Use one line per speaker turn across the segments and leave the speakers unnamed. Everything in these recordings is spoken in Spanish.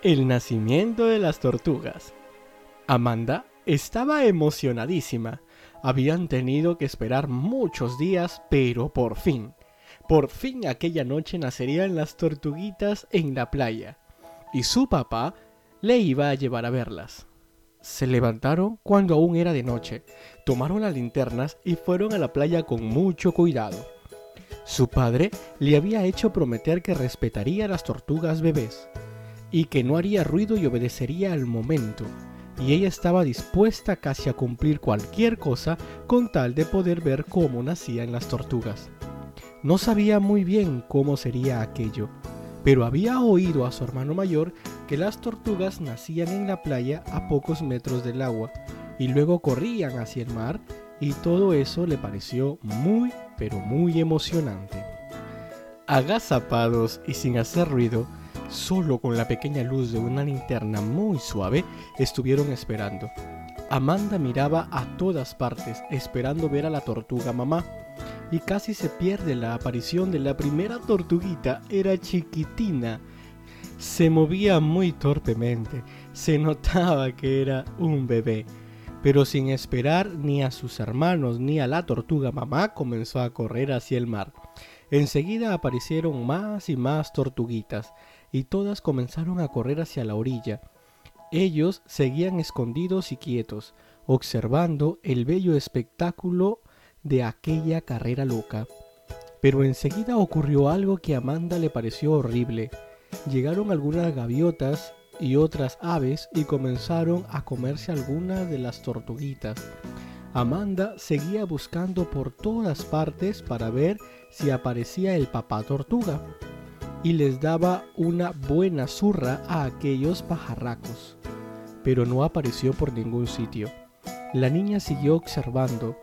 El nacimiento de las tortugas. Amanda estaba emocionadísima. Habían tenido que esperar muchos días, pero por fin, por fin aquella noche nacerían las tortuguitas en la playa. Y su papá le iba a llevar a verlas. Se levantaron cuando aún era de noche, tomaron las linternas y fueron a la playa con mucho cuidado. Su padre le había hecho prometer que respetaría a las tortugas bebés y que no haría ruido y obedecería al momento, y ella estaba dispuesta casi a cumplir cualquier cosa con tal de poder ver cómo nacían las tortugas. No sabía muy bien cómo sería aquello, pero había oído a su hermano mayor que las tortugas nacían en la playa a pocos metros del agua y luego corrían hacia el mar y todo eso le pareció muy pero muy emocionante. Agazapados y sin hacer ruido, solo con la pequeña luz de una linterna muy suave, estuvieron esperando. Amanda miraba a todas partes esperando ver a la tortuga mamá y casi se pierde la aparición de la primera tortuguita. Era chiquitina. Se movía muy torpemente. Se notaba que era un bebé. Pero sin esperar ni a sus hermanos ni a la tortuga mamá comenzó a correr hacia el mar. Enseguida aparecieron más y más tortuguitas y todas comenzaron a correr hacia la orilla. Ellos seguían escondidos y quietos, observando el bello espectáculo de aquella carrera loca. Pero enseguida ocurrió algo que a Amanda le pareció horrible. Llegaron algunas gaviotas y otras aves y comenzaron a comerse algunas de las tortuguitas. Amanda seguía buscando por todas partes para ver si aparecía el papá tortuga y les daba una buena zurra a aquellos pajarracos. Pero no apareció por ningún sitio. La niña siguió observando,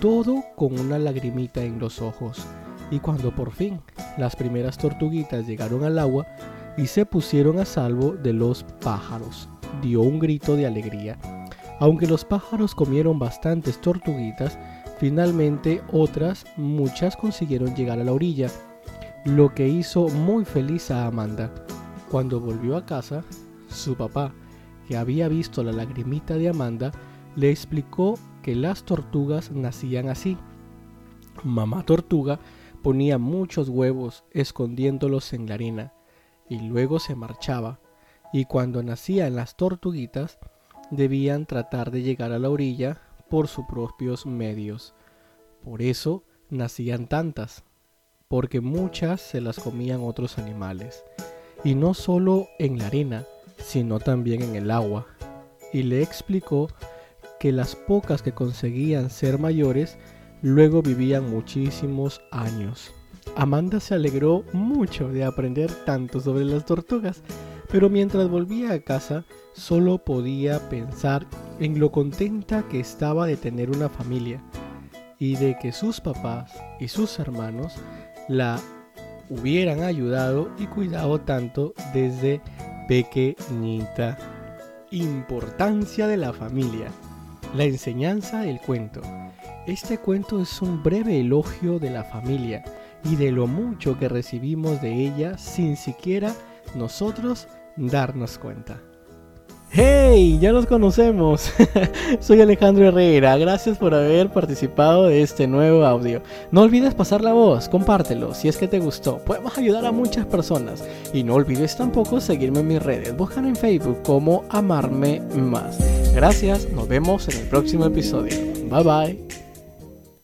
todo con una lagrimita en los ojos, y cuando por fin las primeras tortuguitas llegaron al agua y se pusieron a salvo de los pájaros, dio un grito de alegría. Aunque los pájaros comieron bastantes tortuguitas, finalmente otras muchas consiguieron llegar a la orilla, lo que hizo muy feliz a Amanda. Cuando volvió a casa, su papá, que había visto la lagrimita de Amanda, le explicó que las tortugas nacían así. Mamá tortuga ponía muchos huevos escondiéndolos en la arena y luego se marchaba, y cuando nacían las tortuguitas debían tratar de llegar a la orilla por sus propios medios. Por eso nacían tantas, porque muchas se las comían otros animales, y no solo en la arena, sino también en el agua. Y le explicó que las pocas que conseguían ser mayores luego vivían muchísimos años. Amanda se alegró mucho de aprender tanto sobre las tortugas, pero mientras volvía a casa solo podía pensar en lo contenta que estaba de tener una familia y de que sus papás y sus hermanos la hubieran ayudado y cuidado tanto desde pequeñita. Importancia de la familia. La enseñanza del cuento. Este cuento es un breve elogio de la familia y de lo mucho que recibimos de ella sin siquiera nosotros darnos cuenta. ¡Hey! Ya nos conocemos. Soy Alejandro Herrera. Gracias por haber participado de este nuevo audio. No olvides pasar la voz, compártelo si es que te gustó. Podemos ayudar a muchas personas. Y no olvides tampoco seguirme en mis redes. Búscame en Facebook como Amarme Más. Gracias, nos vemos en el próximo episodio. Bye bye.